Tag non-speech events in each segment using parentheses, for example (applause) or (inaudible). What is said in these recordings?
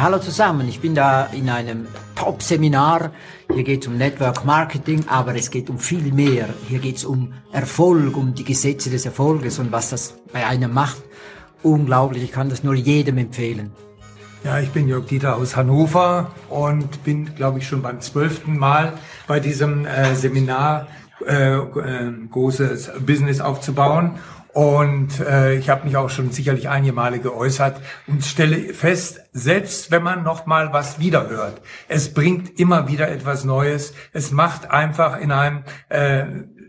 Hallo zusammen, ich bin da in einem Top-Seminar. Hier geht es um Network Marketing, aber es geht um viel mehr. Hier geht es um Erfolg, um die Gesetze des Erfolges und was das bei einem macht. Unglaublich, ich kann das nur jedem empfehlen. Ja, ich bin Jörg Dieter aus Hannover und bin, glaube ich, schon beim zwölften Mal bei diesem äh, Seminar äh, äh, großes Business aufzubauen. Und äh, ich habe mich auch schon sicherlich einige Male geäußert und stelle fest, selbst wenn man noch mal was wiederhört, es bringt immer wieder etwas Neues. Es macht einfach in einem, äh,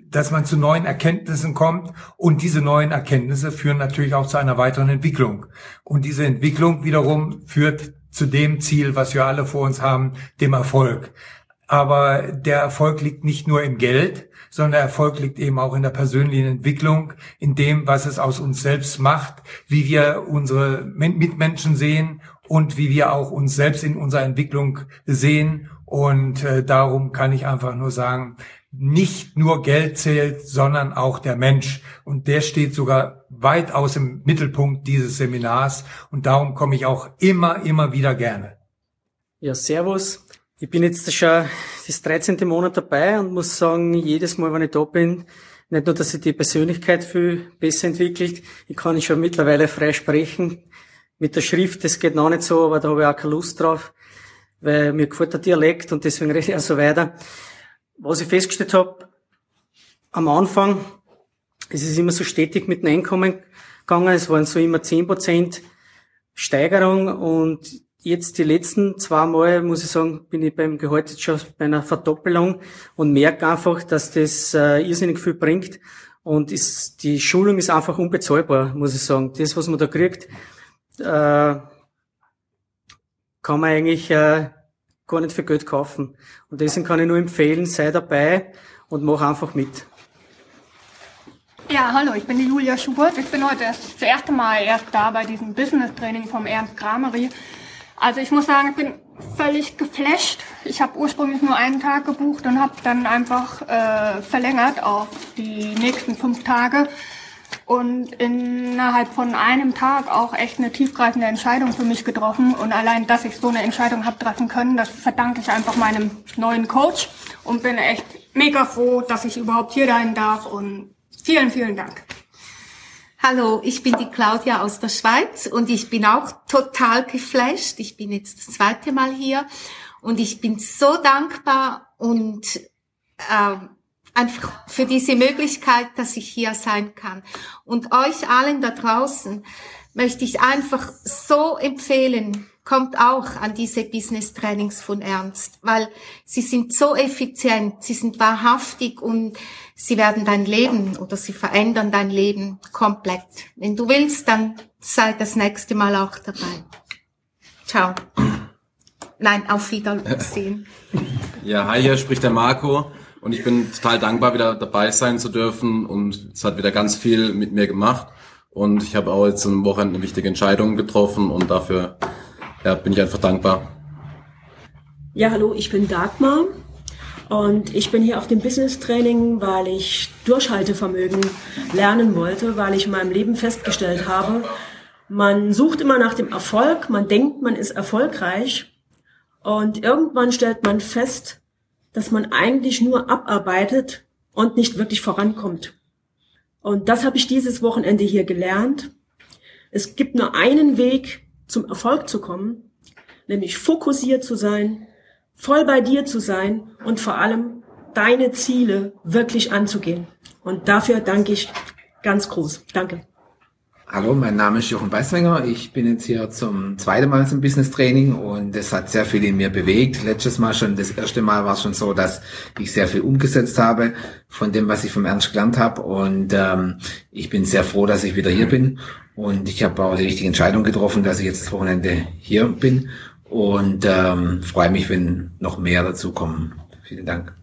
dass man zu neuen Erkenntnissen kommt und diese neuen Erkenntnisse führen natürlich auch zu einer weiteren Entwicklung. Und diese Entwicklung wiederum führt zu dem Ziel, was wir alle vor uns haben, dem Erfolg. Aber der Erfolg liegt nicht nur im Geld, sondern der Erfolg liegt eben auch in der persönlichen Entwicklung, in dem, was es aus uns selbst macht, wie wir unsere Mitmenschen sehen und wie wir auch uns selbst in unserer Entwicklung sehen. Und äh, darum kann ich einfach nur sagen, nicht nur Geld zählt, sondern auch der Mensch. Und der steht sogar weitaus im Mittelpunkt dieses Seminars. Und darum komme ich auch immer, immer wieder gerne. Ja, Servus. Ich bin jetzt schon das 13. Monat dabei und muss sagen, jedes Mal, wenn ich da bin, nicht nur, dass sich die Persönlichkeit viel besser entwickelt, ich kann schon mittlerweile frei sprechen. Mit der Schrift, das geht noch nicht so, aber da habe ich auch keine Lust drauf, weil mir gefällt der Dialekt und deswegen rede ich auch so weiter. Was ich festgestellt habe, am Anfang, es ist immer so stetig mit dem Einkommen gegangen, es waren so immer 10% Steigerung und Jetzt die letzten zwei Mal, muss ich sagen, bin ich beim Gehalt jetzt schon bei einer Verdoppelung und merke einfach, dass das äh, irrsinnig viel bringt. Und ist, die Schulung ist einfach unbezahlbar, muss ich sagen. Das, was man da kriegt, äh, kann man eigentlich äh, gar nicht für Geld kaufen. Und deswegen kann ich nur empfehlen, sei dabei und mach einfach mit. Ja, hallo, ich bin die Julia Schubert. Ich bin heute das erste Mal erst da bei diesem Business Training vom Ernst Kramery. Also ich muss sagen, ich bin völlig geflasht. Ich habe ursprünglich nur einen Tag gebucht und habe dann einfach äh, verlängert auf die nächsten fünf Tage und innerhalb von einem Tag auch echt eine tiefgreifende Entscheidung für mich getroffen. Und allein, dass ich so eine Entscheidung habe treffen können, das verdanke ich einfach meinem neuen Coach und bin echt mega froh, dass ich überhaupt hier sein darf und vielen, vielen Dank. Hallo, ich bin die Claudia aus der Schweiz und ich bin auch total geflasht. Ich bin jetzt das zweite Mal hier und ich bin so dankbar und äh, einfach für diese Möglichkeit, dass ich hier sein kann. Und euch allen da draußen möchte ich einfach so empfehlen, kommt auch an diese Business Trainings von Ernst, weil sie sind so effizient, sie sind wahrhaftig und sie werden dein Leben oder sie verändern dein Leben komplett. Wenn du willst, dann sei das nächste Mal auch dabei. Ciao. Nein, auf Wiedersehen. Ja, hi, hier spricht der Marco und ich bin total dankbar, wieder dabei sein zu dürfen und es hat wieder ganz viel mit mir gemacht und ich habe auch jetzt am Wochenende eine wichtige Entscheidung getroffen und dafür ja, bin ich einfach dankbar. Ja, hallo, ich bin Dagmar und ich bin hier auf dem Business Training, weil ich Durchhaltevermögen lernen wollte, weil ich in meinem Leben festgestellt habe, man sucht immer nach dem Erfolg, man denkt, man ist erfolgreich und irgendwann stellt man fest, dass man eigentlich nur abarbeitet und nicht wirklich vorankommt. Und das habe ich dieses Wochenende hier gelernt. Es gibt nur einen Weg, zum Erfolg zu kommen, nämlich fokussiert zu sein, voll bei dir zu sein und vor allem deine Ziele wirklich anzugehen. Und dafür danke ich ganz groß. Danke. Hallo, mein Name ist Jochen Weißwenger. Ich bin jetzt hier zum zweiten Mal zum Business Training und es hat sehr viel in mir bewegt. Letztes Mal schon, das erste Mal war es schon so, dass ich sehr viel umgesetzt habe von dem, was ich vom Ernst gelernt habe und ähm, ich bin sehr froh, dass ich wieder hier bin und ich habe auch die richtige Entscheidung getroffen, dass ich jetzt das Wochenende hier bin und ähm, freue mich, wenn noch mehr dazu kommen. Vielen Dank.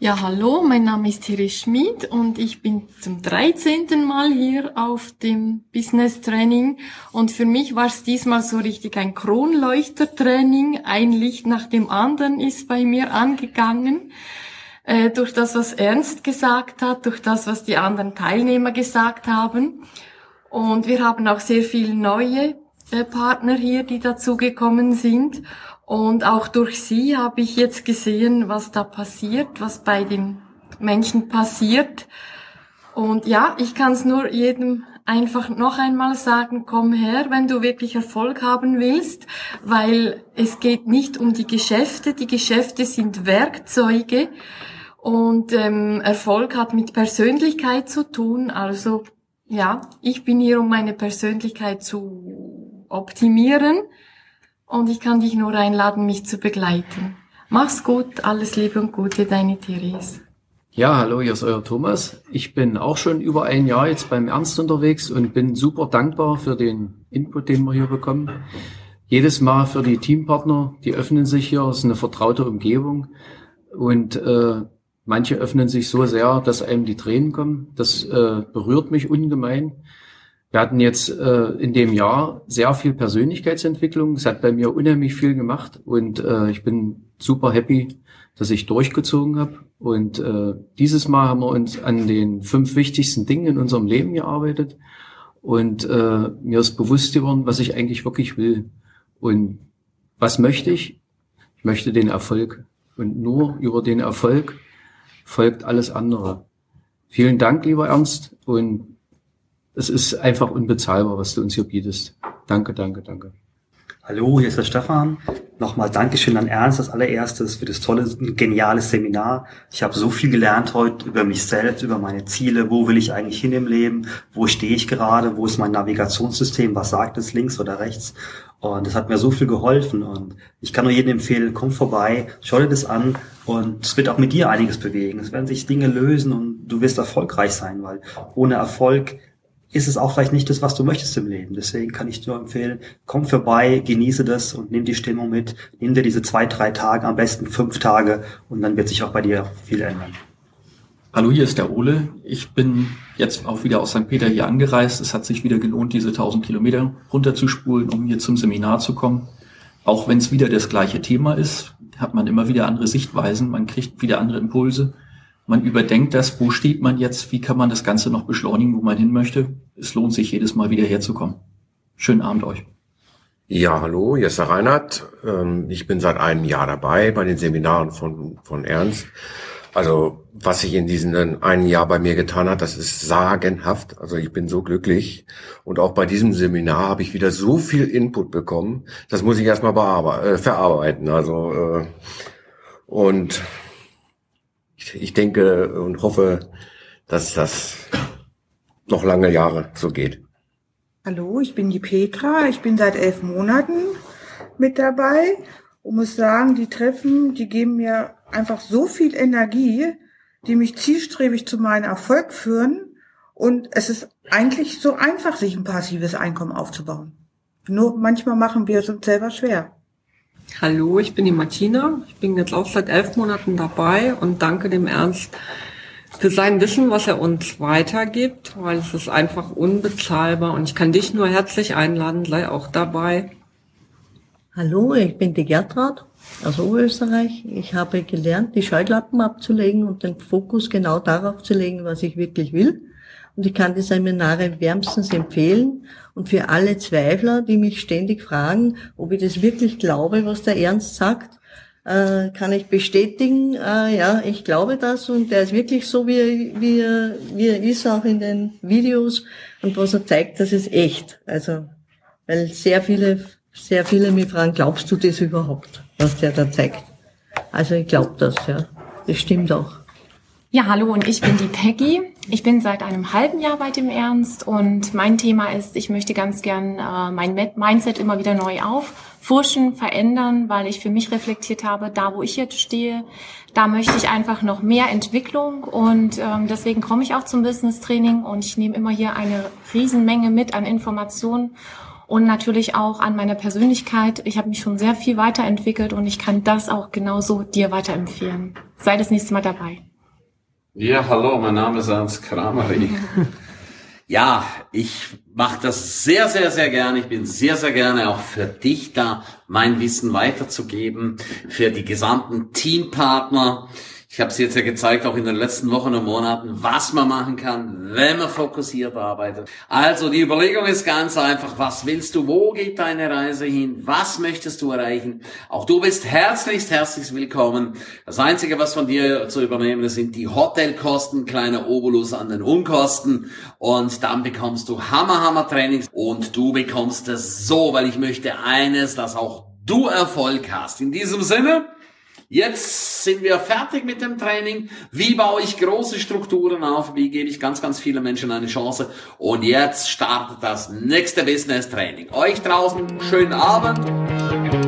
Ja, hallo, mein Name ist Thierry Schmid und ich bin zum 13. Mal hier auf dem Business Training und für mich war es diesmal so richtig ein Kronleuchtertraining. Ein Licht nach dem anderen ist bei mir angegangen. Äh, durch das, was Ernst gesagt hat, durch das, was die anderen Teilnehmer gesagt haben. Und wir haben auch sehr viel neue Partner hier, die dazugekommen sind. Und auch durch sie habe ich jetzt gesehen, was da passiert, was bei den Menschen passiert. Und ja, ich kann es nur jedem einfach noch einmal sagen, komm her, wenn du wirklich Erfolg haben willst, weil es geht nicht um die Geschäfte. Die Geschäfte sind Werkzeuge und ähm, Erfolg hat mit Persönlichkeit zu tun. Also ja, ich bin hier, um meine Persönlichkeit zu optimieren und ich kann dich nur einladen, mich zu begleiten. Mach's gut, alles Liebe und Gute, deine Therese. Ja, hallo, hier ist euer Thomas. Ich bin auch schon über ein Jahr jetzt beim Ernst unterwegs und bin super dankbar für den Input, den wir hier bekommen. Jedes Mal für die Teampartner, die öffnen sich hier, es ist eine vertraute Umgebung und äh, manche öffnen sich so sehr, dass einem die Tränen kommen. Das äh, berührt mich ungemein. Wir hatten jetzt äh, in dem Jahr sehr viel Persönlichkeitsentwicklung. Es hat bei mir unheimlich viel gemacht und äh, ich bin super happy, dass ich durchgezogen habe. Und äh, dieses Mal haben wir uns an den fünf wichtigsten Dingen in unserem Leben gearbeitet. Und äh, mir ist bewusst geworden, was ich eigentlich wirklich will. Und was möchte ich? Ich möchte den Erfolg. Und nur über den Erfolg folgt alles andere. Vielen Dank, lieber Ernst. Und es ist einfach unbezahlbar, was du uns hier bietest. Danke, danke, danke. Hallo, hier ist der Stefan. Nochmal Dankeschön an Ernst als allererstes für das tolle, geniale Seminar. Ich habe so viel gelernt heute über mich selbst, über meine Ziele. Wo will ich eigentlich hin im Leben? Wo stehe ich gerade? Wo ist mein Navigationssystem? Was sagt es links oder rechts? Und das hat mir so viel geholfen. Und ich kann nur jedem empfehlen, komm vorbei, schau dir das an. Und es wird auch mit dir einiges bewegen. Es werden sich Dinge lösen und du wirst erfolgreich sein, weil ohne Erfolg ist es auch vielleicht nicht das, was du möchtest im Leben. Deswegen kann ich dir empfehlen, komm vorbei, genieße das und nimm die Stimmung mit. Nimm dir diese zwei, drei Tage, am besten fünf Tage und dann wird sich auch bei dir viel ändern. Hallo, hier ist der Ole. Ich bin jetzt auch wieder aus St. Peter hier angereist. Es hat sich wieder gelohnt, diese 1000 Kilometer runterzuspulen, um hier zum Seminar zu kommen. Auch wenn es wieder das gleiche Thema ist, hat man immer wieder andere Sichtweisen, man kriegt wieder andere Impulse man überdenkt das, wo steht man jetzt, wie kann man das Ganze noch beschleunigen, wo man hin möchte. Es lohnt sich jedes Mal wieder herzukommen. Schönen Abend euch. Ja, hallo, hier ist der Reinhard. Ähm, ich bin seit einem Jahr dabei bei den Seminaren von, von Ernst. Also, was sich in diesem einen Jahr bei mir getan hat, das ist sagenhaft. Also, ich bin so glücklich. Und auch bei diesem Seminar habe ich wieder so viel Input bekommen. Das muss ich erstmal äh, verarbeiten. Also, äh, und ich denke und hoffe, dass das noch lange Jahre so geht. Hallo, ich bin die Petra. Ich bin seit elf Monaten mit dabei und muss sagen, die Treffen, die geben mir einfach so viel Energie, die mich zielstrebig zu meinem Erfolg führen. Und es ist eigentlich so einfach, sich ein passives Einkommen aufzubauen. Nur manchmal machen wir es uns selber schwer. Hallo, ich bin die Martina. Ich bin jetzt auch seit elf Monaten dabei und danke dem Ernst für sein Wissen, was er uns weitergibt, weil es ist einfach unbezahlbar und ich kann dich nur herzlich einladen, sei auch dabei. Hallo, ich bin die Gertrud aus Oberösterreich. Ich habe gelernt, die Scheuklappen abzulegen und den Fokus genau darauf zu legen, was ich wirklich will. Und ich kann die Seminare wärmstens empfehlen. Und für alle Zweifler, die mich ständig fragen, ob ich das wirklich glaube, was der Ernst sagt, äh, kann ich bestätigen, äh, ja, ich glaube das und der ist wirklich so, wie, er, wie, er, wie er ist, auch in den Videos. Und was er zeigt, das ist echt. Also, weil sehr viele, sehr viele mich fragen, glaubst du das überhaupt, was der da zeigt? Also ich glaube das, ja. Das stimmt auch. Ja, hallo und ich bin die Peggy. Ich bin seit einem halben Jahr bei dem Ernst und mein Thema ist, ich möchte ganz gern äh, mein Mindset immer wieder neu auffurschen, verändern, weil ich für mich reflektiert habe, da wo ich jetzt stehe, da möchte ich einfach noch mehr Entwicklung und ähm, deswegen komme ich auch zum Business Training und ich nehme immer hier eine Riesenmenge mit an Informationen und natürlich auch an meiner Persönlichkeit. Ich habe mich schon sehr viel weiterentwickelt und ich kann das auch genauso dir weiterempfehlen. Sei das nächste Mal dabei. Ja, hallo, mein Name ist Ernst Krameri. (laughs) ja, ich mache das sehr, sehr, sehr gerne. Ich bin sehr, sehr gerne auch für dich da, mein Wissen weiterzugeben, für die gesamten Teampartner. Ich habe es jetzt ja gezeigt, auch in den letzten Wochen und Monaten, was man machen kann, wenn man fokussiert arbeitet. Also die Überlegung ist ganz einfach, was willst du, wo geht deine Reise hin, was möchtest du erreichen? Auch du bist herzlichst, herzlichst willkommen. Das Einzige, was von dir zu übernehmen ist, sind die Hotelkosten, kleiner Obolus an den Unkosten und dann bekommst du Hammer, Hammer Trainings und du bekommst es so, weil ich möchte eines, dass auch du Erfolg hast. In diesem Sinne, Jetzt sind wir fertig mit dem Training. Wie baue ich große Strukturen auf? Wie gebe ich ganz, ganz vielen Menschen eine Chance? Und jetzt startet das nächste Business Training. Euch draußen schönen Abend.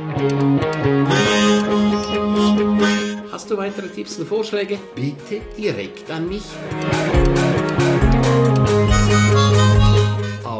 Hast du weitere Tipps und Vorschläge? Bitte direkt an mich.